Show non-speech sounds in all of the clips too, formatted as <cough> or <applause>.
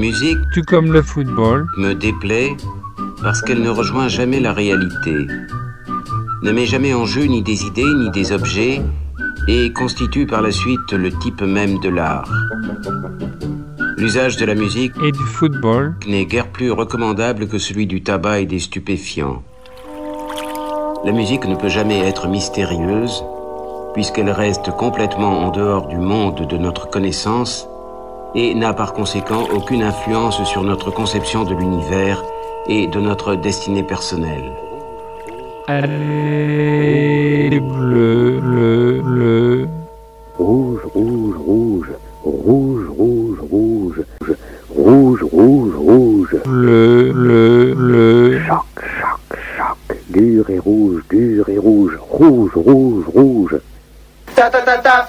musique Tout comme le football, me déplaît parce qu'elle ne rejoint jamais la réalité, ne met jamais en jeu ni des idées ni des objets et constitue par la suite le type même de l'art. L'usage de la musique et du football, n'est guère plus recommandable que celui du tabac et des stupéfiants. La musique ne peut jamais être mystérieuse, puisqu'elle reste complètement en dehors du monde de notre connaissance et n'a par conséquent aucune influence sur notre conception de l'univers et de notre destinée personnelle. Allez, bleu, bleu, bleu. Rouge, rouge, rouge. Rouge, rouge, rouge. Rouge, rouge, rouge. Bleu, bleu, bleu. Choc, choc, choc. Dur et rouge, dur et rouge. Rouge, rouge, rouge. Ta ta ta ta.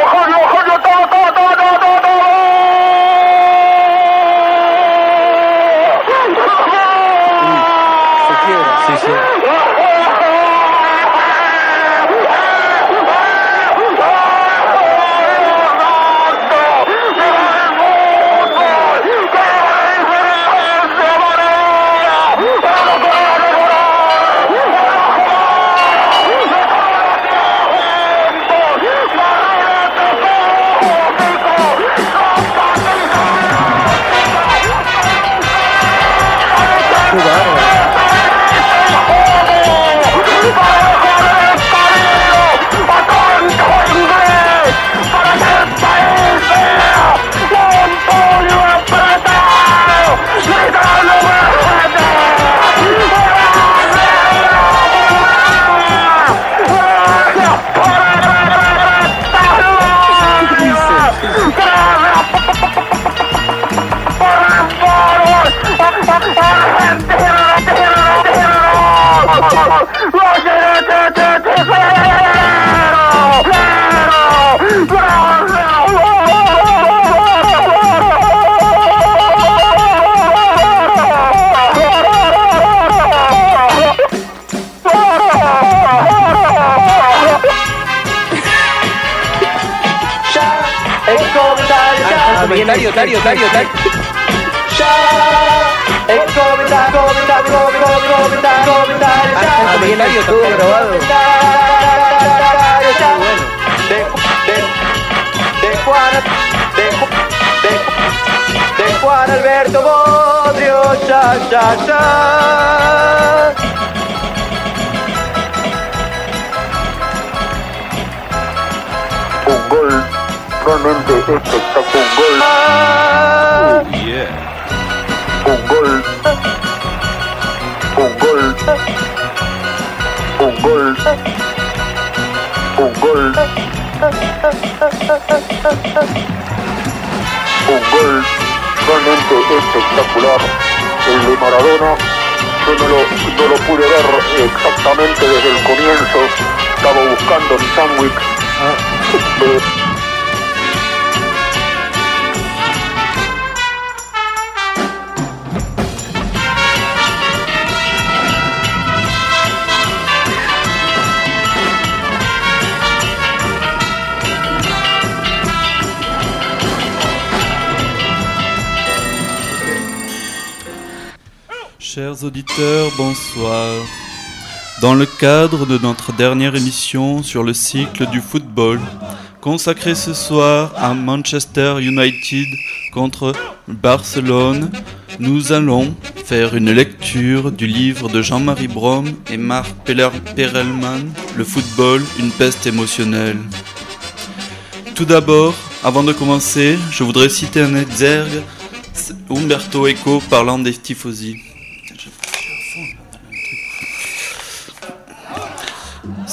Tario, Tario, Tario. Ah, comentario, estuvo grabado. de Juan, de, de, de Juan Alberto Bodrio, ya, ya, ya. Un gol realmente espectacular. Un gol. Un gol. Un gol. Un gol. Un gol realmente espectacular. El de Maradona, yo no lo, no lo pude ver exactamente desde el comienzo. Estaba buscando mi sándwich. Eh, Auditeurs, bonsoir. Dans le cadre de notre dernière émission sur le cycle du football, consacré ce soir à Manchester United contre Barcelone, nous allons faire une lecture du livre de Jean-Marie Brom et Marc Perelman, Le football, une peste émotionnelle. Tout d'abord, avant de commencer, je voudrais citer un exergue, Umberto Eco parlant des tifosi.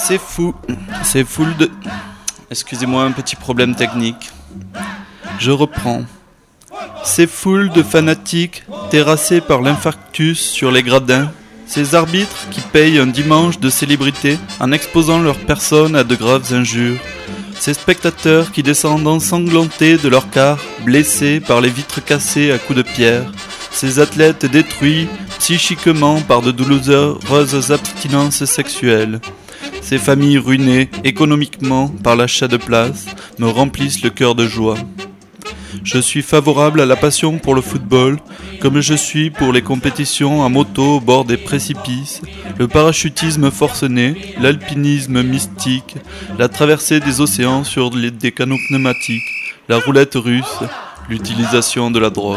C'est fou, c'est fou de... Excusez-moi, un petit problème technique. Je reprends. Ces foules de fanatiques terrassés par l'infarctus sur les gradins, ces arbitres qui payent un dimanche de célébrité en exposant leur personne à de graves injures, ces spectateurs qui descendent ensanglantés de leur car, blessés par les vitres cassées à coups de pierre, ces athlètes détruits psychiquement par de douloureuses abstinences sexuelles, ces familles ruinées économiquement par l'achat de places me remplissent le cœur de joie. Je suis favorable à la passion pour le football, comme je suis pour les compétitions à moto au bord des précipices, le parachutisme forcené, l'alpinisme mystique, la traversée des océans sur des canaux pneumatiques, la roulette russe, l'utilisation de la drogue.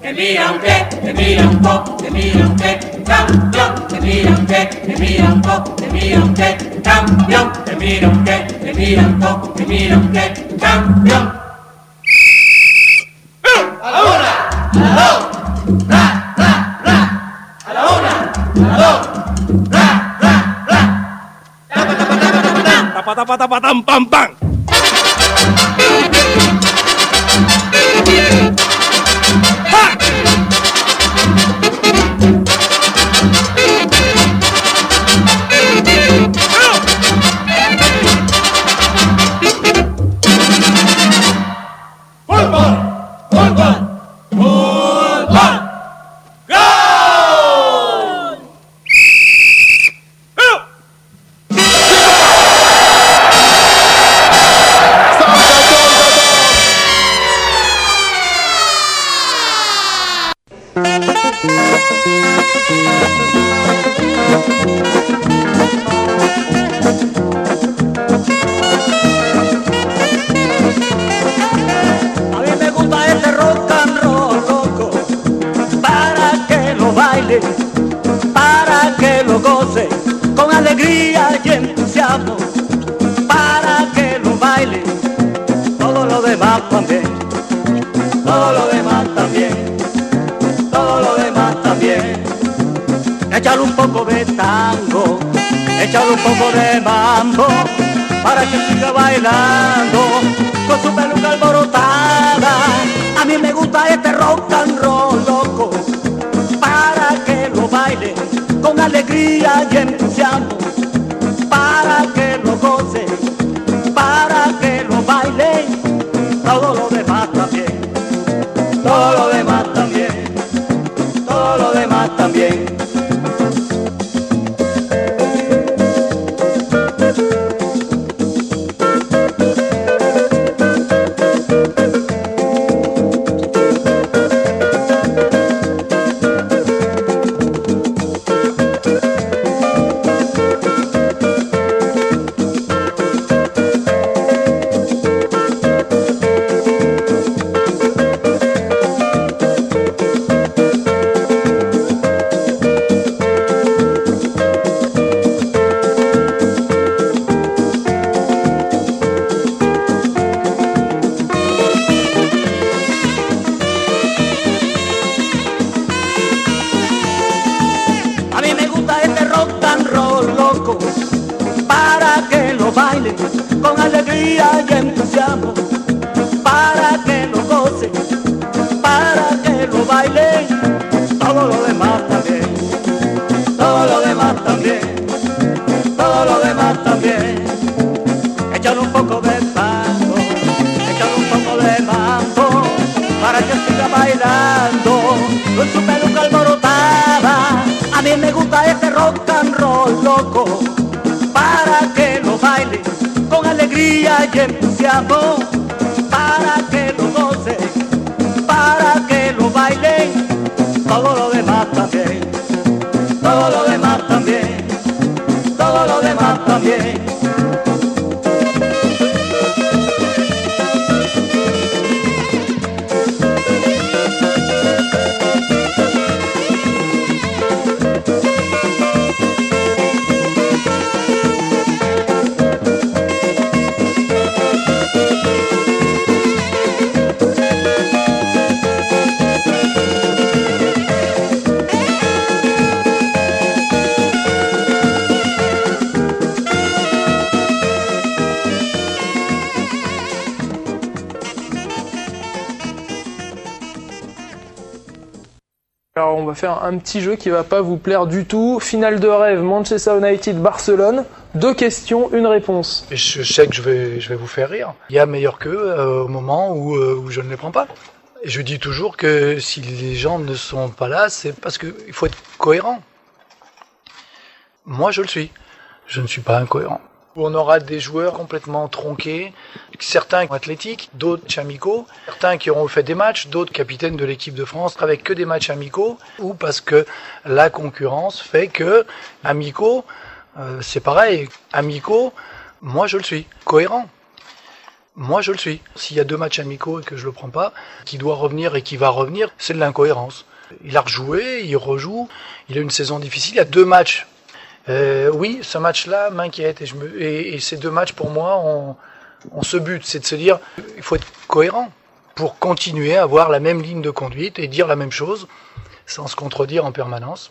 Te miran que, te miran po, te miran que, campeón, te miran que, te miran po, te miran que, campeón, te miran que, te miran po, te miran que, campeón. A una, a dos, ra, ra. A una, ra, ra, ra. Tapa, tapa, tapa, tapa, pam, pam. Todo lo demás también, todo lo demás también, todo lo demás también. Faire un petit jeu qui va pas vous plaire du tout. Finale de rêve, Manchester United, Barcelone. Deux questions, une réponse. Je sais que je vais, je vais vous faire rire. Il y a meilleur qu'eux euh, au moment où, euh, où je ne les prends pas. Je dis toujours que si les gens ne sont pas là, c'est parce qu'il faut être cohérent. Moi, je le suis. Je ne suis pas incohérent. On aura des joueurs complètement tronqués, certains athlétiques, d'autres amicaux, certains qui auront fait des matchs, d'autres capitaines de l'équipe de France avec que des matchs amicaux, ou parce que la concurrence fait que amicaux, euh, c'est pareil, amicaux, moi je le suis, cohérent. Moi je le suis. S'il y a deux matchs amicaux et que je le prends pas, qui doit revenir et qui va revenir, c'est de l'incohérence. Il a rejoué, il rejoue, il a une saison difficile, il y a deux matchs euh, oui, ce match-là m'inquiète et, et, ces deux matchs pour moi ont, ont ce but, c'est de se dire il faut être cohérent pour continuer à avoir la même ligne de conduite et dire la même chose sans se contredire en permanence.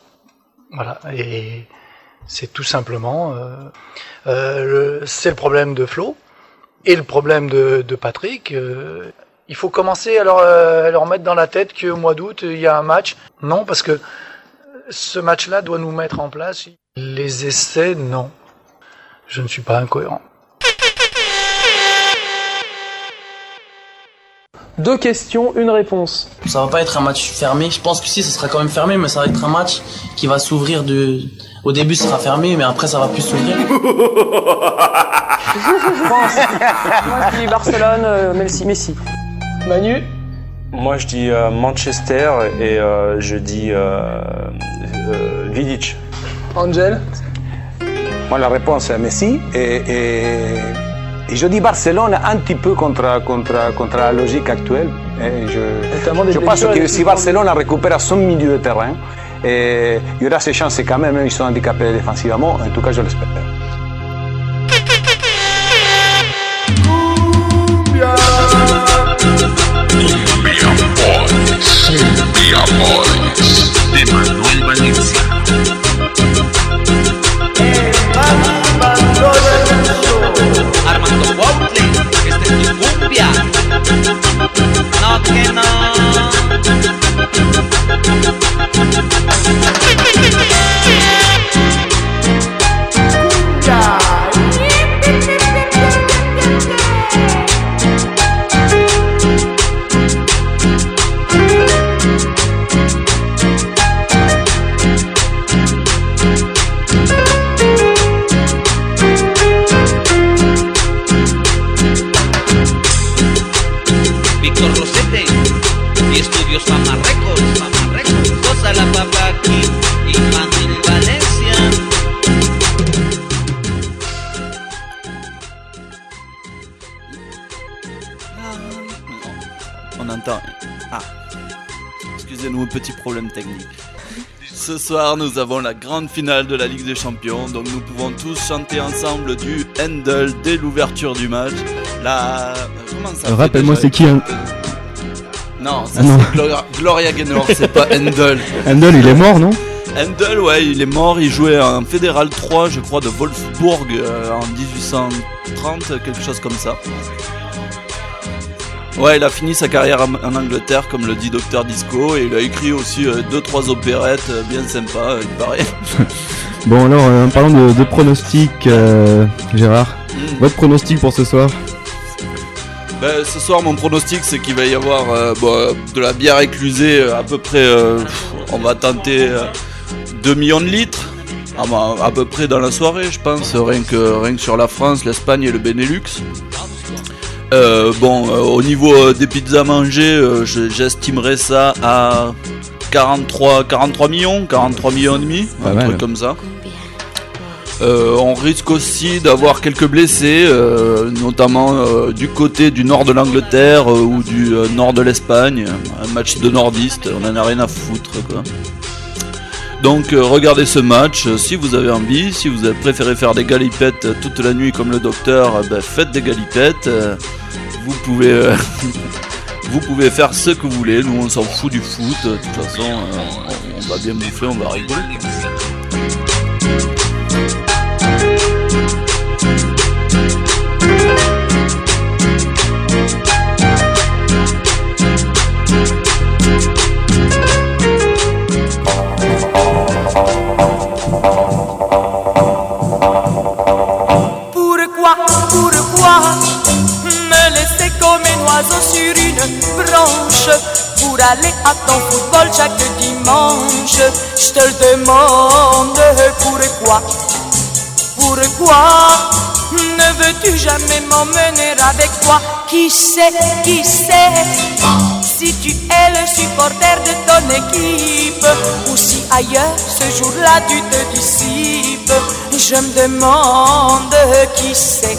Voilà, et c'est tout simplement euh, euh, c'est le problème de Flo et le problème de, de Patrick. Euh, il faut commencer à leur, à leur mettre dans la tête qu'au mois d'août il y a un match. Non, parce que ce match-là doit nous mettre en place. Les essais, non. Je ne suis pas incohérent. Deux questions, une réponse. Ça va pas être un match fermé. Je pense que si, ce sera quand même fermé, mais ça va être un match qui va s'ouvrir de. Au début, ce sera fermé, mais après, ça va plus s'ouvrir. <laughs> je pense. Moi, je dis Barcelone, euh, Messi. Messi. Manu Moi, je dis euh, Manchester et euh, je dis euh, Vidic. Angel? Moi, la réponse est Messi et, et, et, je dis Barcelone un petit peu contre, contre, contre la logique actuelle. Et je, je pense que si Barcelone récupère son milieu de terrain, et il y aura ses chances quand même, ils sont handicapés défensivement, en tout cas je l'espère. noise. Dimmer. Ah. Excusez-nous, petit problème technique. Ce soir, nous avons la grande finale de la Ligue des Champions, donc nous pouvons tous chanter ensemble du Handel dès l'ouverture du match. La. Comment ça Euh, Rappelle-moi, c'est qui hein Non, ça Ah non. Gloria, Gloria Gaynor, c'est pas Handel. <laughs> Handel, il est mort, non? Handel, ouais, il est mort, il jouait en Fédéral 3, je crois, de Wolfsburg euh, en 1830, quelque chose comme ça. Ouais, il a fini sa carrière en Angleterre, comme le dit Docteur Disco, et il a écrit aussi 2-3 opérettes euh, bien sympas, il paraît. <laughs> Bon, alors, euh, en parlant de, de pronostics, euh, Gérard, Mm. votre pronostic pour ce soir? Ben, ce soir, mon pronostic, c'est qu'il va y avoir euh, bon, de la bière éclusée euh, à peu près. euh, on va tenter euh, 2 millions de litres. Ah, bah, à peu près dans la soirée, je pense, rien que, rien que sur la France, l'Espagne et le Benelux. Euh, bon, euh, au niveau euh, des pizzas mangées, euh, je- j'estimerais ça à 43, 43 millions, 43 millions et demi, Pas un mal. truc comme ça. Euh, on risque aussi d'avoir quelques blessés, euh, notamment euh, du côté du nord de l'Angleterre euh, ou du euh, nord de l'Espagne. Un match de nordistes, on en a rien à foutre quoi. Donc euh, regardez ce match euh, si vous avez envie, si vous préféré faire des galipettes euh, toute la nuit comme le docteur, ben, faites des galipettes. vous pouvez <laughs> vous pouvez faire ce que vous voulez, nous on s'en fout du foot, de toute façon on, on va bien bouffer, on va rigoler. Veux-tu jamais m'emmener avec toi? Qui sait, qui sait? Si tu es le supporter de ton équipe ou si ailleurs ce jour-là tu te dissipes. Je me demande qui c'est,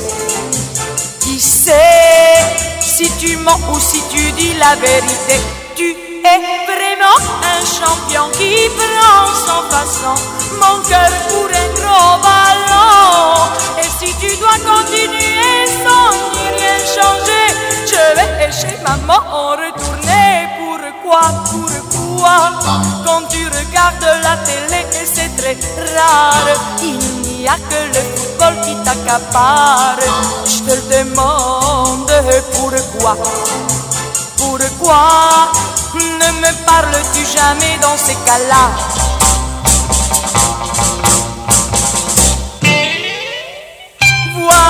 qui sait? Si tu mens ou si tu dis la vérité. Tu es vraiment un champion qui prend sans façon mon cœur pour un gros ballon. Si tu dois continuer sans rien changer, je vais chez maman en retourner. Pourquoi, pourquoi? Quand tu regardes la télé, c'est très rare, il n'y a que le football qui t'accapare. Je te le demande, pourquoi? Pourquoi ne me parles-tu jamais dans ces cas-là?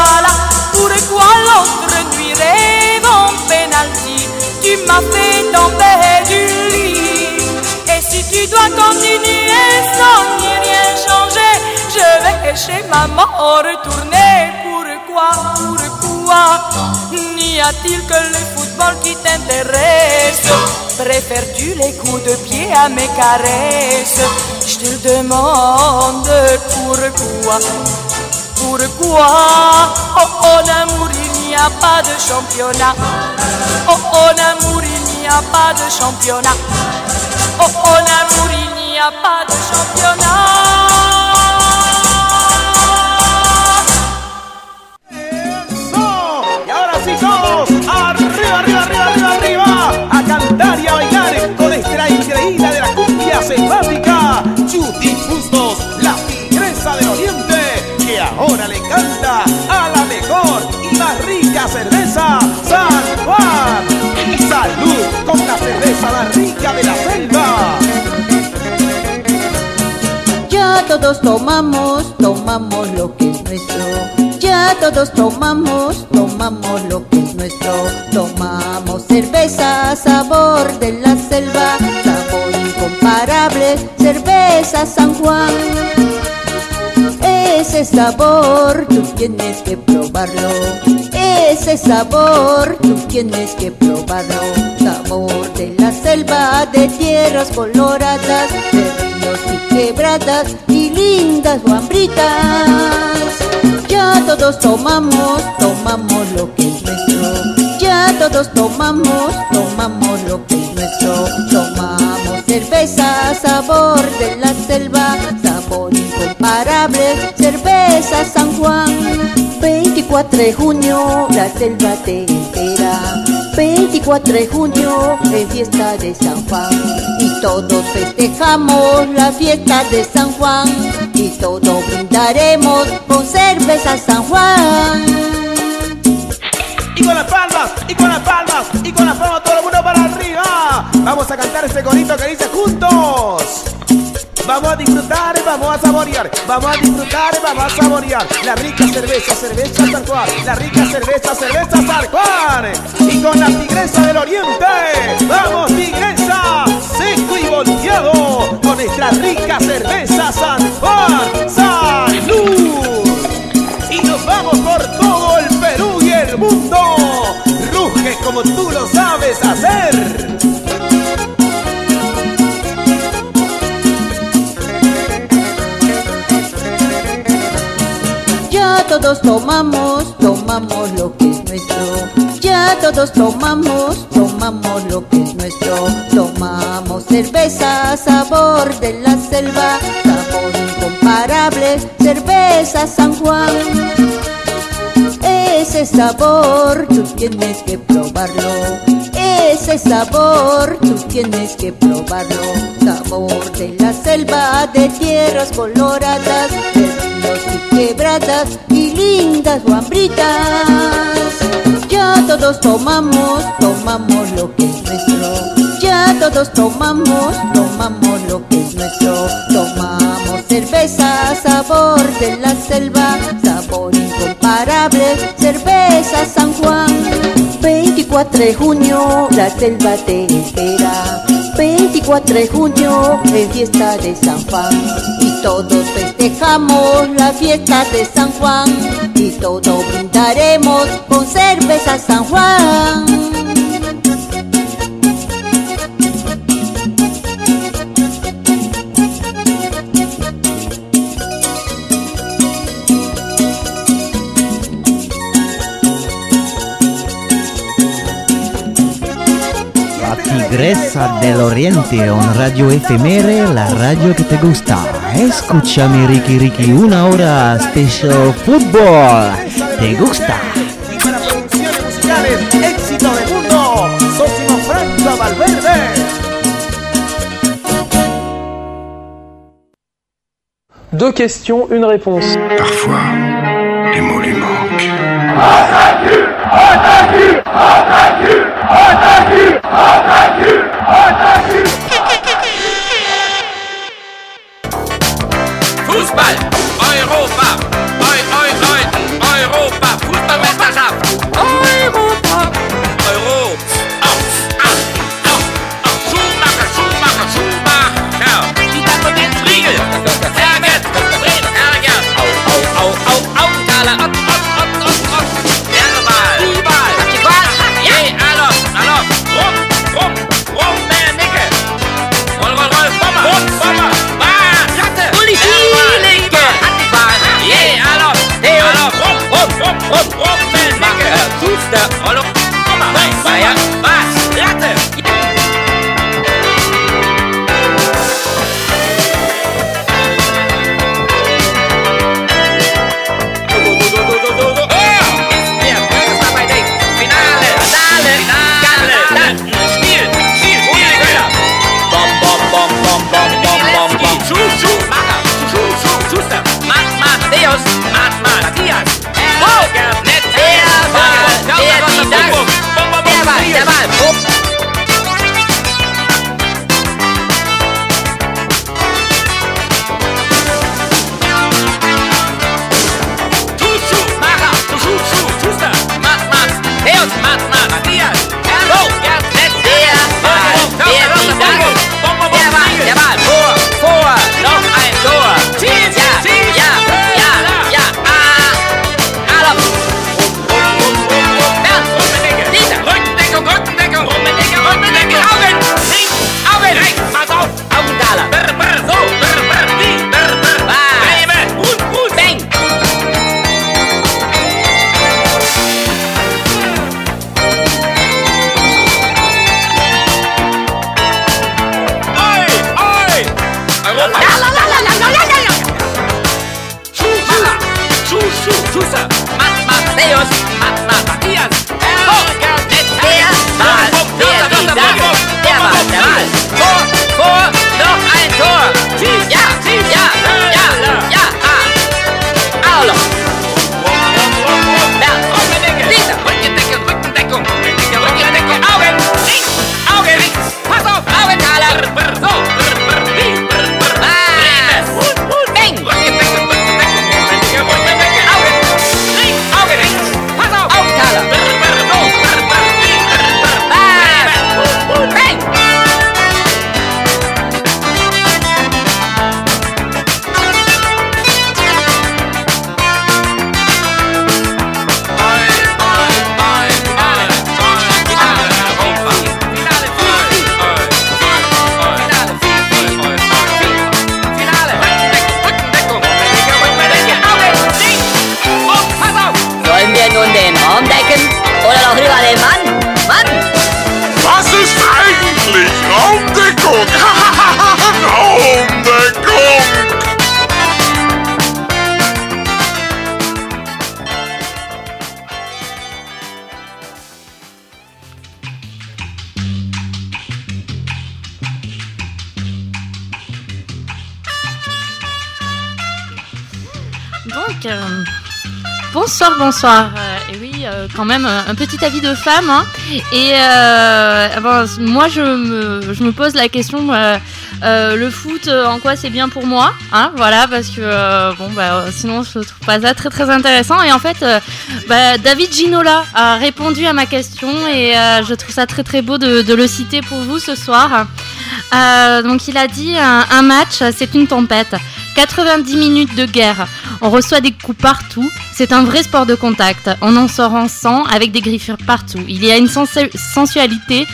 Voilà pourquoi l'autre nuit rêve en penalty Tu m'as fait tomber du lit Et si tu dois continuer sans ni rien changer Je vais chez maman retourner Pourquoi, pourquoi N'y a-t-il que le football qui t'intéresse Préfères-tu les coups de pied à mes caresses. Je te demande pourquoi pourquoi Oh oh amour il n'y a pas de championnat. Oh oh amour il n'y a pas de championnat. Oh oh amour il n'y a pas de championnat ahora le canta a la mejor y más rica cerveza, San Juan. Salud con la cerveza más rica de la selva. Ya todos tomamos, tomamos lo que es nuestro. Ya todos tomamos, tomamos lo que es nuestro. Tomamos cerveza, sabor de la selva, sabor incomparable, cerveza San Juan. Ese sabor tú tienes que probarlo. Ese sabor tú tienes que probarlo. Sabor de la selva, de tierras coloradas, de ríos y quebradas y lindas guambritas. Ya todos tomamos, tomamos lo que es nuestro. Ya todos tomamos, tomamos lo que es nuestro. Tomamos cerveza, sabor de la selva, sabor incomparable, cerveza San Juan. 24 de junio, la selva te entera. 24 de junio, es fiesta de San Juan. Y todos festejamos la fiesta de San Juan. Y todos brindaremos con cerveza San Juan. Y con las palmas, y con las palmas, y con las palmas todo el mundo para arriba. Vamos a cantar este corito que dice juntos. Vamos a disfrutar, vamos a saborear. Vamos a disfrutar, vamos a saborear. La rica cerveza, cerveza San Juan. La rica cerveza, cerveza San. Y con la tigresa del oriente. Vamos, tigresa. Seco y volteado. Con nuestra rica cerveza San Juan. ¡Salud! Y nos vamos por todo el Perú y el mundo. Ruge como tú lo sabes hacer. Ya todos tomamos, tomamos lo que es nuestro. Ya todos tomamos, tomamos lo que es nuestro. Tomamos cerveza, sabor de la selva, sabor incomparable, cerveza San Juan. Ese sabor tú tienes que probarlo. Ese sabor tú tienes que probarlo. Sabor de la selva, de tierras coloradas, de y quebradas y lindas guambritas. Ya todos tomamos, tomamos lo que es nuestro. Ya todos tomamos, tomamos lo que es nuestro. Tomamos cerveza, sabor de la selva, sabor incomparable, cerveza San Juan. 24 de junio, la selva te espera. 24 de junio, es fiesta de San Juan. Y todos festejamos la fiesta de San Juan. Y todos brindaremos con cerveza San Juan. La Tigresa del Oriente, una radio efemere, la radio que te gusta. Escúchame Ricky Ricky, una hora special fútbol. ¿Te gusta? Y para producciones musicales, éxito del mundo, Sosimo Franco Valverde. Deux questions, une réponse. Parfois, les mots lui manquent. Ataque! Fußball! Bonsoir. Euh, et oui, euh, quand même, un petit avis de femme. hein. Et euh, bon, moi, je me, je me pose la question euh, euh, le foot, euh, en quoi c'est bien pour moi hein, Voilà, parce que euh, bon, bah, sinon, je trouve pas ça très très intéressant. Et en fait, euh, bah, David Ginola a répondu à ma question et euh, je trouve ça très très beau de, le citer pour vous ce soir. Euh, donc, il a dit un match, c'est une tempête. 90 minutes de guerre. On reçoit des coups partout. C'est un vrai sport de contact. On en sort en sang avec des griffures partout. Il y a une sensu- sensualité,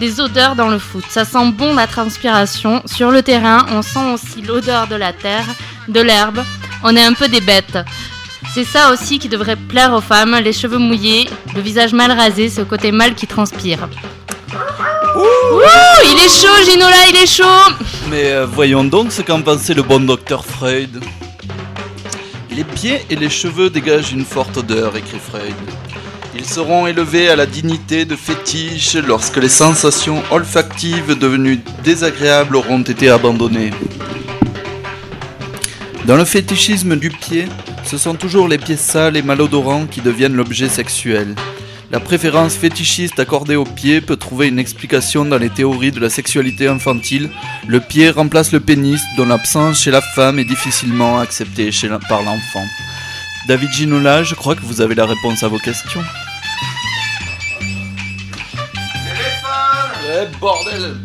des odeurs dans le foot. Ça sent bon la transpiration. Sur le terrain, on sent aussi l'odeur de la terre, de l'herbe. On est un peu des bêtes. C'est ça aussi qui devrait plaire aux femmes, les cheveux mouillés, le visage mal rasé, ce côté mal qui transpire. Il est chaud, Ginola, il est chaud Mais euh, voyons donc ce qu'en pensait le bon docteur Freud. Les pieds et les cheveux dégagent une forte odeur, écrit Freud. Ils seront élevés à la dignité de fétiches lorsque les sensations olfactives devenues désagréables auront été abandonnées. Dans le fétichisme du pied, ce sont toujours les pieds sales et malodorants qui deviennent l'objet sexuel. La préférence fétichiste accordée au pied peut trouver une explication dans les théories de la sexualité infantile. Le pied remplace le pénis, dont l'absence chez la femme est difficilement acceptée par l'enfant. David Ginola, je crois que vous avez la réponse à vos questions. Eh bordel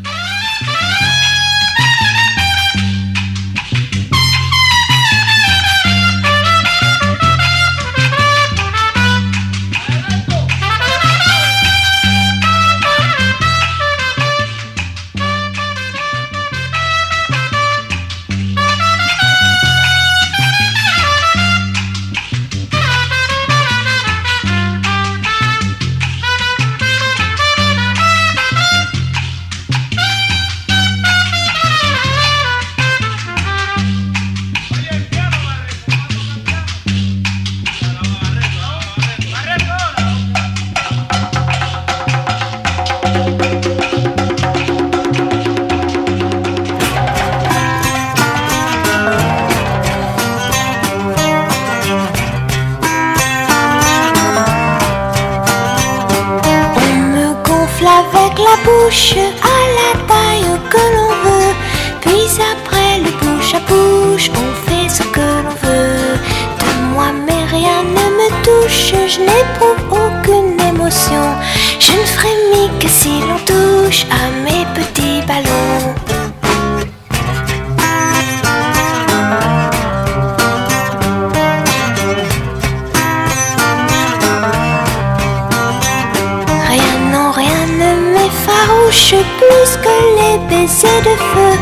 bouche à la taille que l'on veut. Puis après le bouche à bouche, on fait ce que l'on veut. De moi, mais rien ne me touche, je n'éprouve aucune émotion. Je ne frémis que si l'on touche à mes de feu,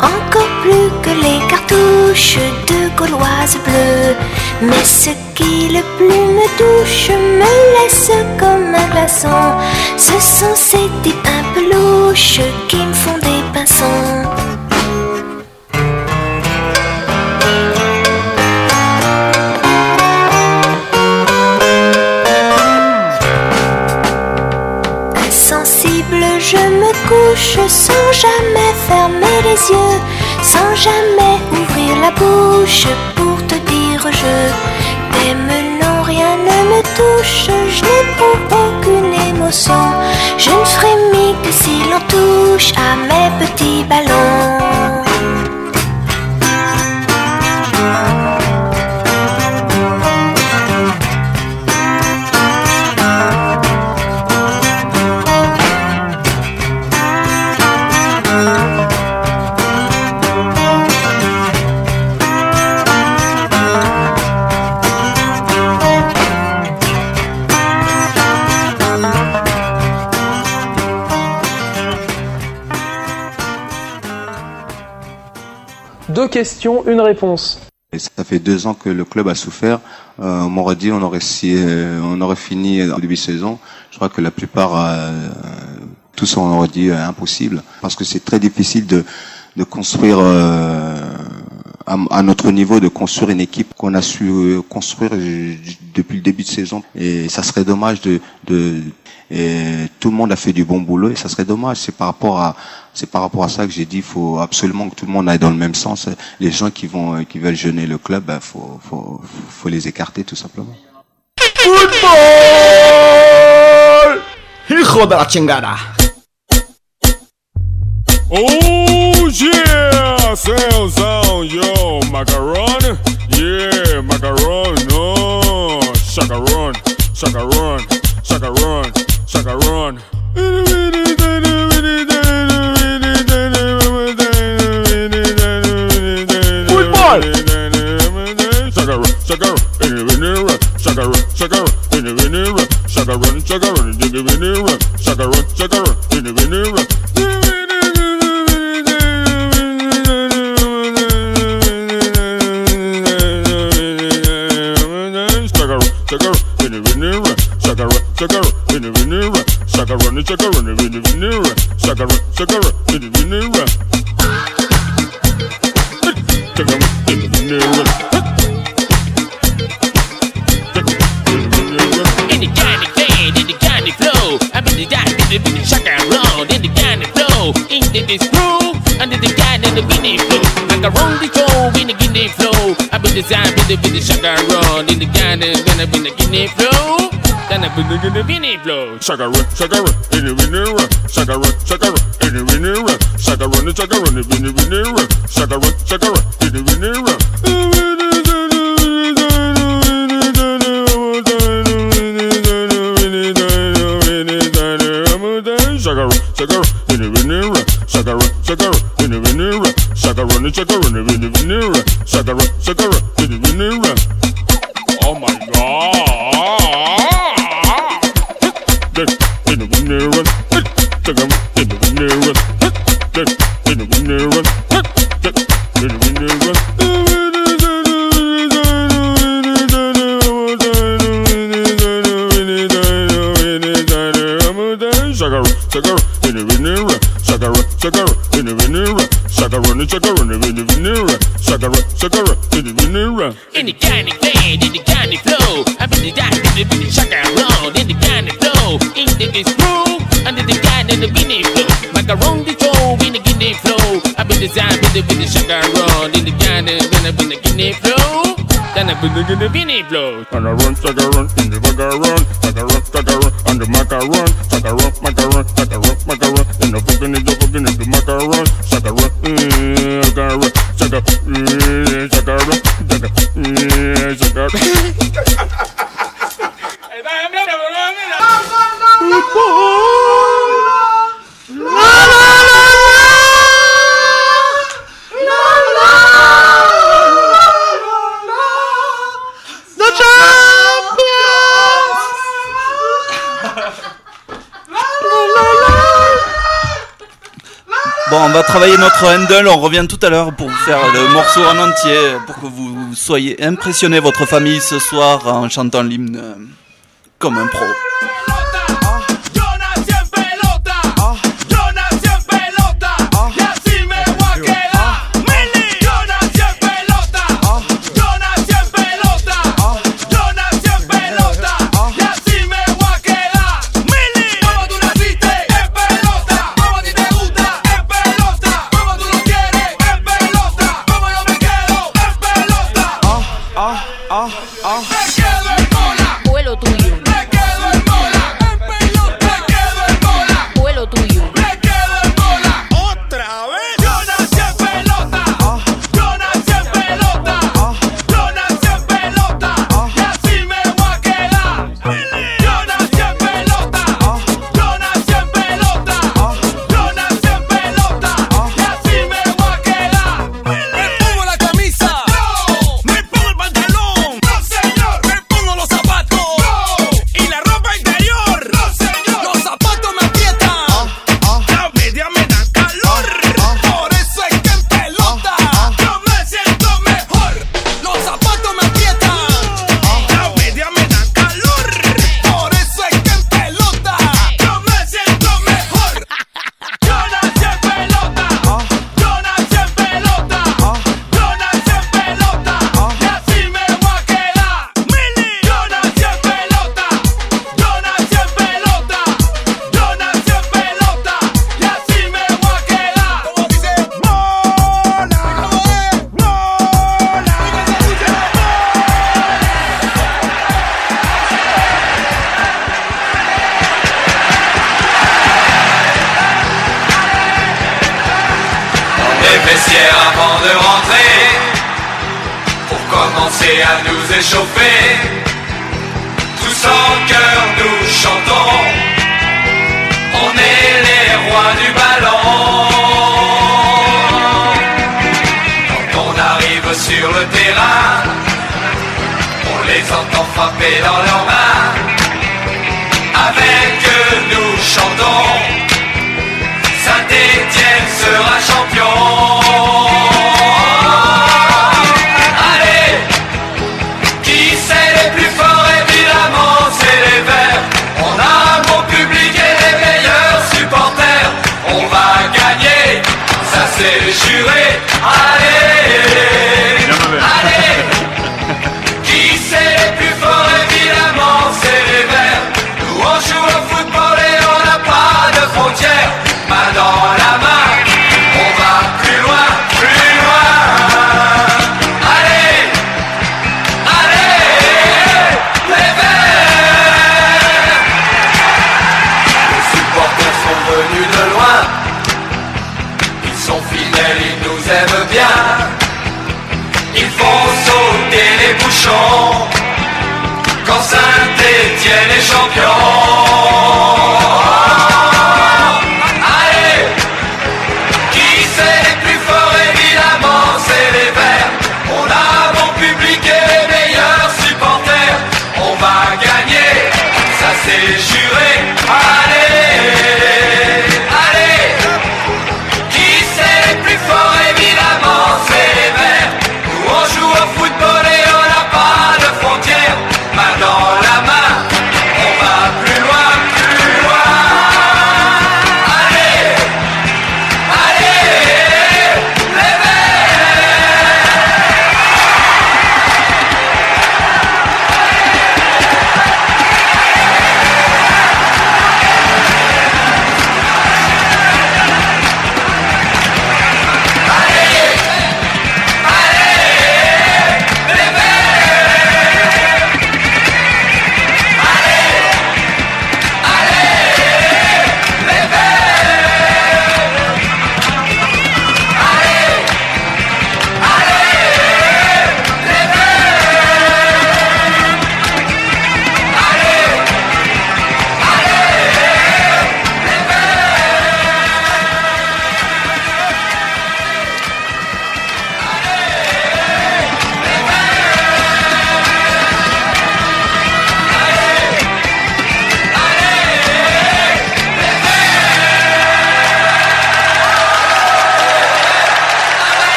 encore plus que les cartouches de gauloises bleues. Mais ce qui le plus me touche me laisse comme un glaçon. Ce sont ces types un qui me font des pinsons. Sans jamais fermer les yeux, sans jamais ouvrir la bouche pour te dire je t'aime. Non, rien ne me touche, je n'éprouve aucune émotion. Je ne frémis que si l'on touche à mes petits ballons. Deux questions, une réponse. Ça fait deux ans que le club a souffert. Euh, on m'aurait dit on aurait, euh, fini en début de saison. Je crois que la plupart, euh, tous on aurait dit euh, impossible. Parce que c'est très difficile de, de construire à, à notre niveau de construire une équipe qu'on a su euh, construire euh, depuis le début de saison. Et ça serait dommage de, de et tout le monde a fait du bon boulot et ça serait dommage. C'est par rapport à c'est par rapport à ça que j'ai dit faut absolument que tout le monde aille dans le même sens. Les gens qui vont euh, qui veulent jeûner le club, ben, faut, faut faut les écarter tout simplement. Oh yeah, sales on yo macaron, yeah macaron, no chacaron, chacaron, chacaron, chacaron. Chacaron, chacaron, chacaron, chacaron, chacaron, chacaron, run, chacaron, run, chacaron, run, chacaron, run, chacaron, run, chacaron, run, chacaron, run, chacaron, run, chacaron, run. shaka winnie winnie ra. Shaka runny shaka runny winnie winnie ra. Shaka run shaka run winnie winnie ra. Shaka run winnie winnie ra. In the kind of in the kind flow. I'm in the dive in the shaka round in the kind of flow. In the groove under the guide and the winnie flow. Like a roll the show in guinea flow. I'm in the side, in the in the shaka round, in the of gonna be the guinea flow. Gonna be the the winning flow. Shaka run, shaka run, in the winner run, shaka run, shaka run, in the winner run, shaka run, shaka run, in the winner run, shaka run, shaka run, in the winner run. Vinny Flow. And I run, sucker, run. Bon, on va travailler notre handle, on revient tout à l'heure pour faire le morceau en entier, pour que vous soyez impressionnez votre famille ce soir en chantant l'hymne comme un pro. Commencer à nous échauffer. Tous en cœur nous chantons, on est les rois du ballon. Quand on arrive sur le terrain, on les entend frapper dans leurs mains. Avec eux nous chantons, Saint-Étienne sera champion. C'est juré. Allez, Saint-Étienne est champion. Allez,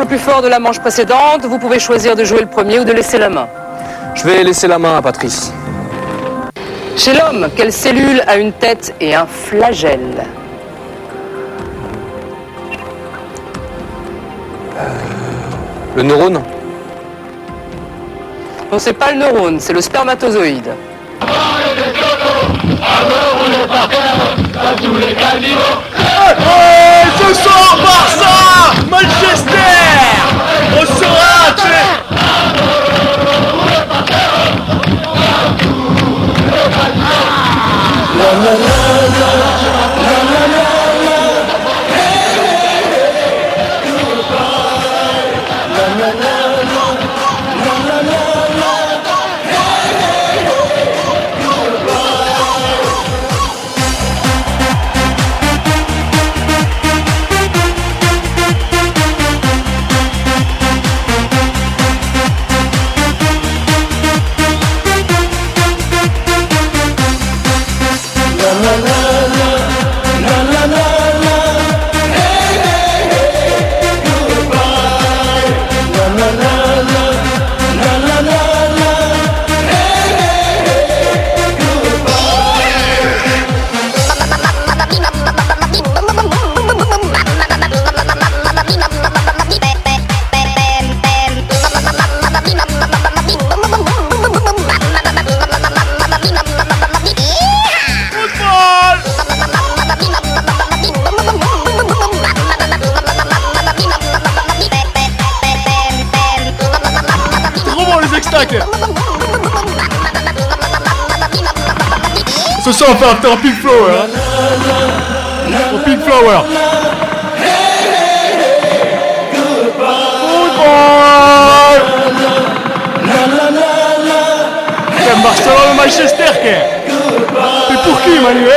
le plus fort de la manche précédente. Vous pouvez choisir de jouer le premier ou de laisser la main. Je vais laisser la main à Patrice. Chez l'homme, quelle cellule a une tête et un flagelle? Le neurone Non, c'est pas le neurone, c'est le spermatozoïde. Hey, ce soir, Barça Manchester Ce soir on fait un after Pink Flow hein. Pour Pink Flower. Football Barcelone ou Manchester che? Et pour qui Manu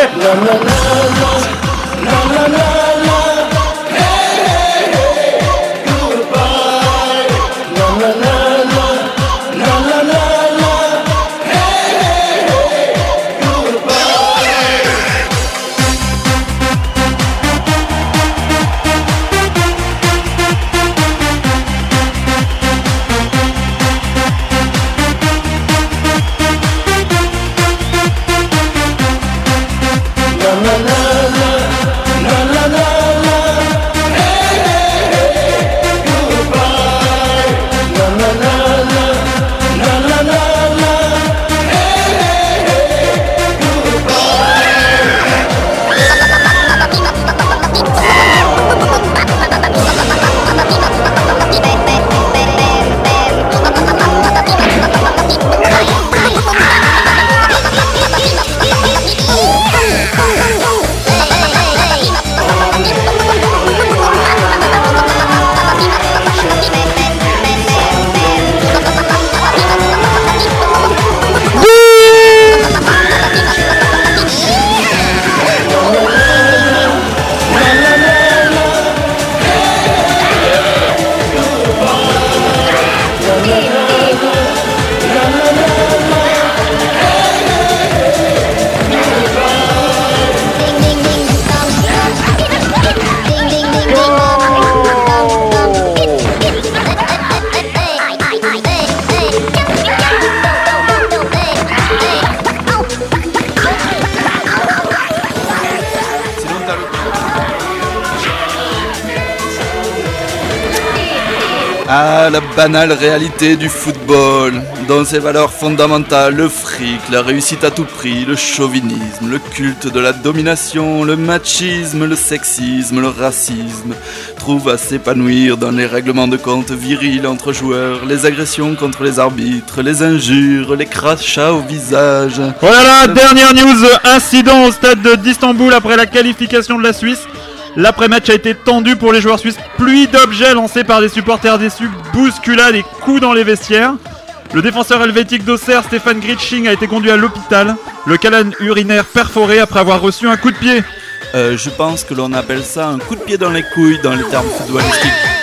Ah, la banale réalité du football, dans ses valeurs fondamentales, le fric, la réussite à tout prix, le chauvinisme, le culte de la domination, le machisme, le sexisme, le racisme, trouve à s'épanouir dans les règlements de compte virils entre joueurs, les agressions contre les arbitres, les injures, les crachats au visage. Voilà, dernière news, incident au stade d'Istanbul après la qualification de la Suisse. L'après-match a été tendu pour les joueurs suisses. Pluie d'objets lancés par des supporters déçus, bousculades et coups dans les vestiaires. Le défenseur helvétique d'Auxerre, Stéphane Gritsching, a été conduit à l'hôpital. Le canal urinaire perforé après avoir reçu un coup de pied. Euh, je pense que l'on appelle ça un coup de pied dans les couilles dans les termes footballistiques.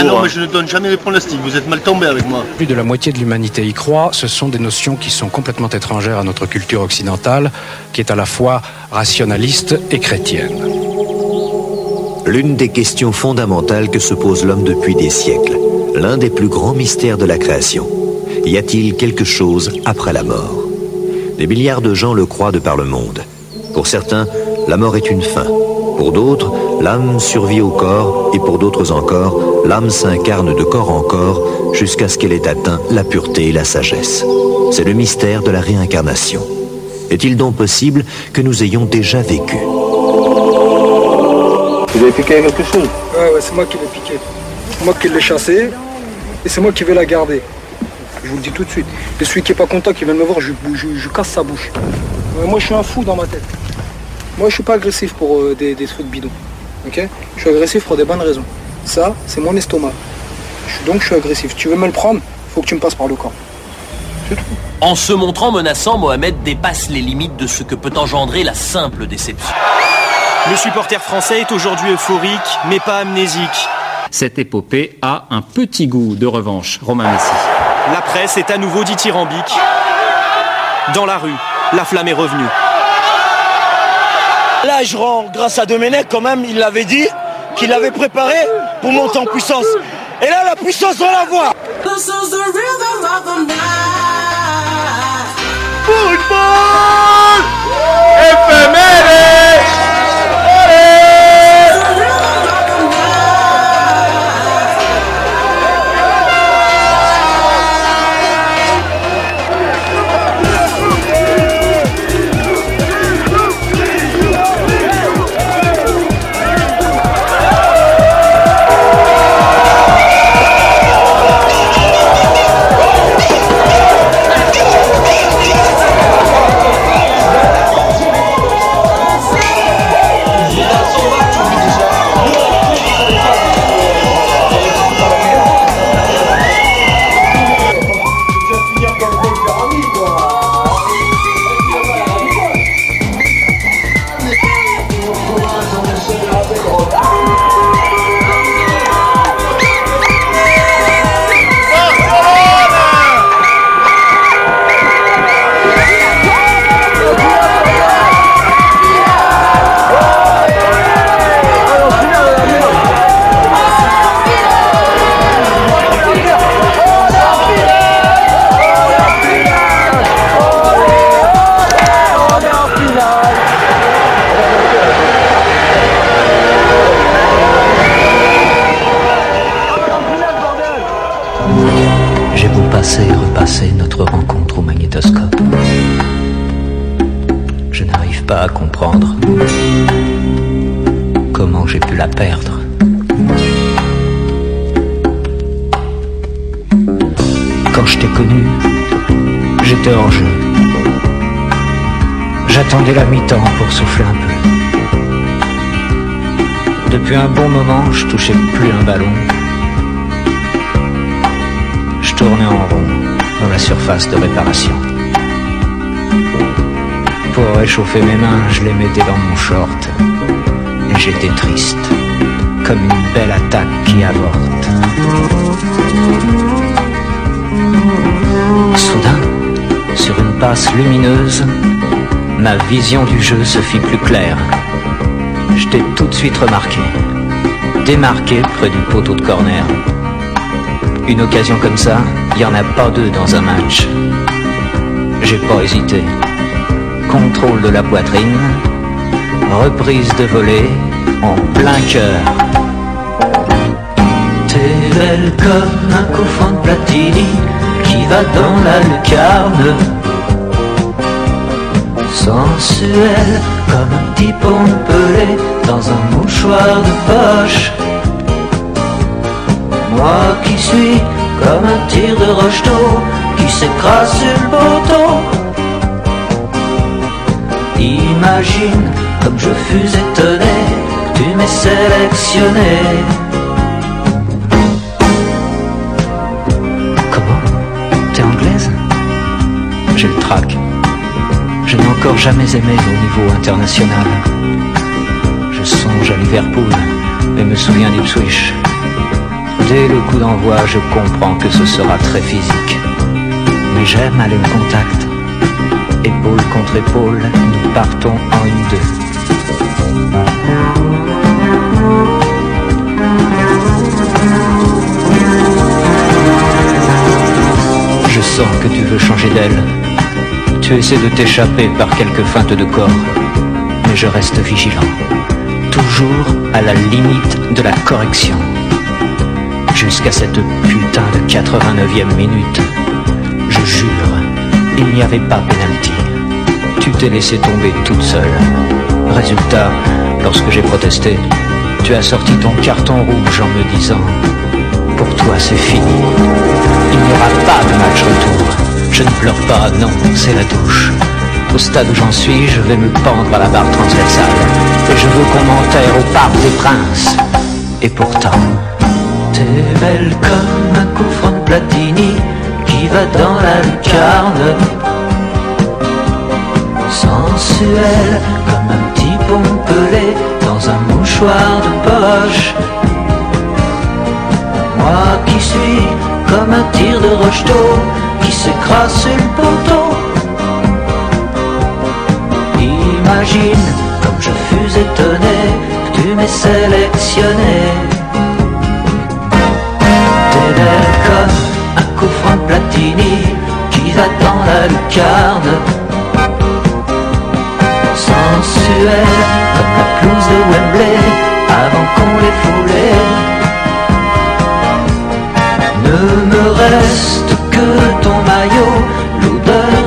Ah non, mais je ne donne jamais les pronostics, vous êtes mal tombé avec moi. Plus de la moitié de l'humanité y croit. Ce sont des notions qui sont complètement étrangères à notre culture occidentale, qui est à la fois rationaliste et chrétienne. L'une des questions fondamentales que se pose l'homme depuis des siècles, l'un des plus grands mystères de la création. Y a-t-il quelque chose après la mort? Des milliards de gens le croient de par le monde. Pour certains, la mort est une fin. Pour d'autres, l'âme survit au corps et pour d'autres encore, l'âme s'incarne de corps en corps jusqu'à ce qu'elle ait atteint la pureté et la sagesse. C'est le mystère de la réincarnation. Est-il donc possible que nous ayons déjà vécu? Vous avez piqué quelque chose? Ouais, ouais, c'est moi qui l'ai piqué. C'est moi qui l'ai chassé et c'est moi qui vais la garder. Je vous le dis tout de suite. Et celui qui est pas content, qui vient me voir, je, je, je casse sa bouche. Ouais, moi, je suis un fou dans ma tête. Moi, je suis pas agressif pour euh, des, des trucs bidons. Ok? Je suis agressif pour des bonnes raisons. Ça, c'est mon estomac. Je suis- donc, je suis agressif. Tu veux me le prendre? Faut que tu me passes par le corps. En se montrant menaçant, Mohamed dépasse les limites de ce que peut engendrer la simple déception. Le supporter français est aujourd'hui euphorique, mais pas amnésique. Cette épopée a un petit goût de revanche. Romain Messi. La presse est à nouveau dithyrambique. Dans la rue, la flamme est revenue. Là, je rends grâce à Domenech, quand même, il l'avait dit, qu'il l'avait préparé pour monter en puissance. Et là, la puissance, on la. Football J'ai La mi-temps pour souffler un peu. Depuis un bon moment, je touchais plus un ballon. Je tournais en rond dans la surface de réparation. Pour réchauffer mes mains, je les mettais dans mon short. Et j'étais triste, comme une belle attaque qui avorte. Soudain, sur une passe lumineuse, ma vision du jeu se fit plus claire. Je t'ai tout de suite remarqué, démarqué près du poteau de corner. Une occasion comme ça, il n'y en a pas deux dans un match. J'ai pas hésité. Contrôle de la poitrine, reprise de volée en plein cœur. T'es belle comme un coffin de Platini qui va dans la lucarne. Sensuelle comme un petit pelé dans un mouchoir de poche. Moi qui suis comme un tir de rocheteau qui s'écrase sur le poteau. Imagine comme je fus étonné que tu m'aies sélectionné. Comment? T'es anglaise? J'ai le trac. Encore jamais aimé au niveau international. Je songe à Liverpool, et me souviens d'Ipswich. Dès le coup d'envoi, je comprends que ce sera très physique. Mais j'aime aller au contact. Épaule contre épaule, nous partons en une deux. Je sens que tu veux changer d'elle. Tu essaies de t'échapper par quelques feintes de corps. Mais je reste vigilant. Toujours à la limite de la correction. Jusqu'à cette putain de 89e minute. Je jure, il n'y avait pas pénalty. Tu t'es laissé tomber toute seule. Résultat, lorsque j'ai protesté, tu as sorti ton carton rouge en me disant Pour toi c'est fini. Il n'y aura pas de match retour. Je ne pleure pas, non, c'est la douche. Au stade où j'en suis, je vais me pendre à la barre transversale. Et je veux qu'on m'enterre au parc des princes. Et pourtant, t'es belle comme un franc de Platini qui va dans la lucarne. Sensuelle comme un petit pompelé dans un mouchoir de poche. Moi qui suis comme un tir de qui s'écrase le poteau. Imagine comme je fus étonné que tu m'aies sélectionné. T'es belle comme un coup franc Platini qui va dans la lucarne. Sensuelle comme la pelouse de Wembley avant qu'on les foulait. Ne me reste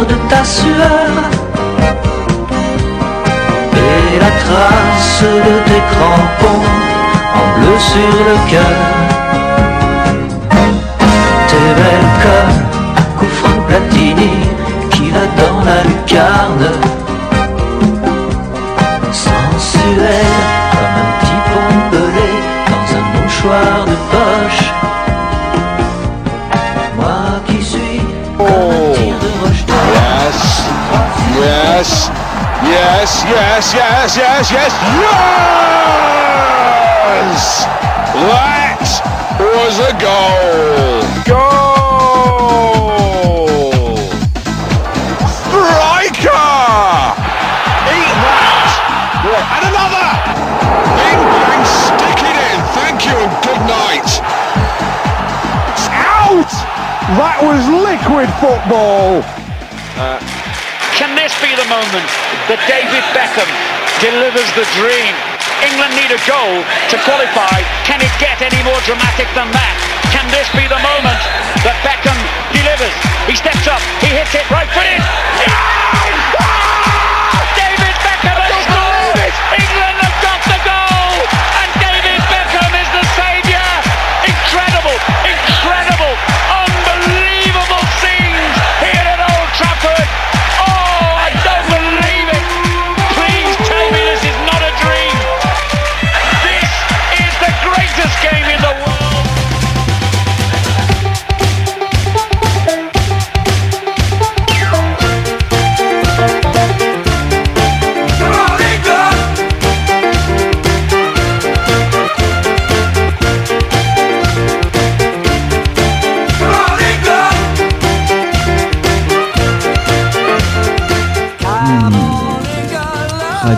de ta sueur et la trace de tes crampons en bleu sur le cœur. T'es belle comme coup franc Platini qui va dans la lucarne. Sensuelle comme un petit pompelé dans un mouchoir de poche. Yes. Yes, yes, yes, yes, yes, yes! That was a goal! Goal! Striker! Eat that! And another! Bing bang, stick it in! Thank you and good night! Out! That was liquid football. Moment that David Beckham delivers the dream? England need a goal to qualify. Can it get any more dramatic than that? Can this be the moment that Beckham delivers? He steps up, he hits it right footed. David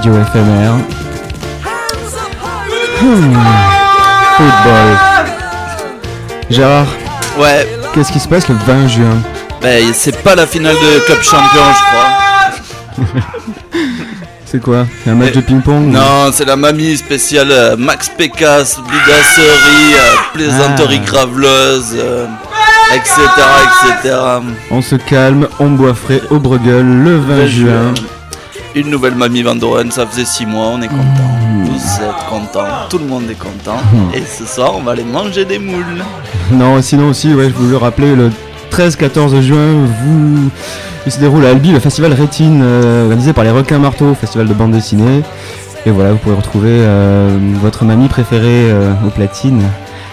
Radio éphémère. Hmm. Football. Gérard. Ouais. Qu'est-ce qui se passe le 20 juin? Ben, c'est pas la finale de Club Champion, je crois. <laughs> C'est quoi? C'est un match de ping-pong ou- Non, c'est la mamie spéciale euh, Max Pécasse, bidasserie, euh, plaisanterie Ah. graveleuse, euh, etc., etc. On se calme, on boit frais au Bruegel le 20 juin. Une nouvelle mamie Van Doren, ça faisait 6 mois, on est content. Mmh. Vous êtes contents, tout le monde est content. Mmh. Et ce soir, on va aller manger des moules. Non, sinon aussi, ouais, je voulais le rappeler, le 13-14 juin, vous... il se déroule à Albi le festival Rétine, euh, organisé par les Requins Marteaux, festival de bande dessinée. Et voilà, vous pourrez retrouver euh, votre mamie préférée euh, au platine,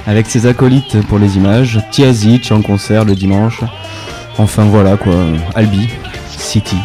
avec ses acolytes pour les images, Tiazic en concert le dimanche. Enfin voilà quoi, Albi, City.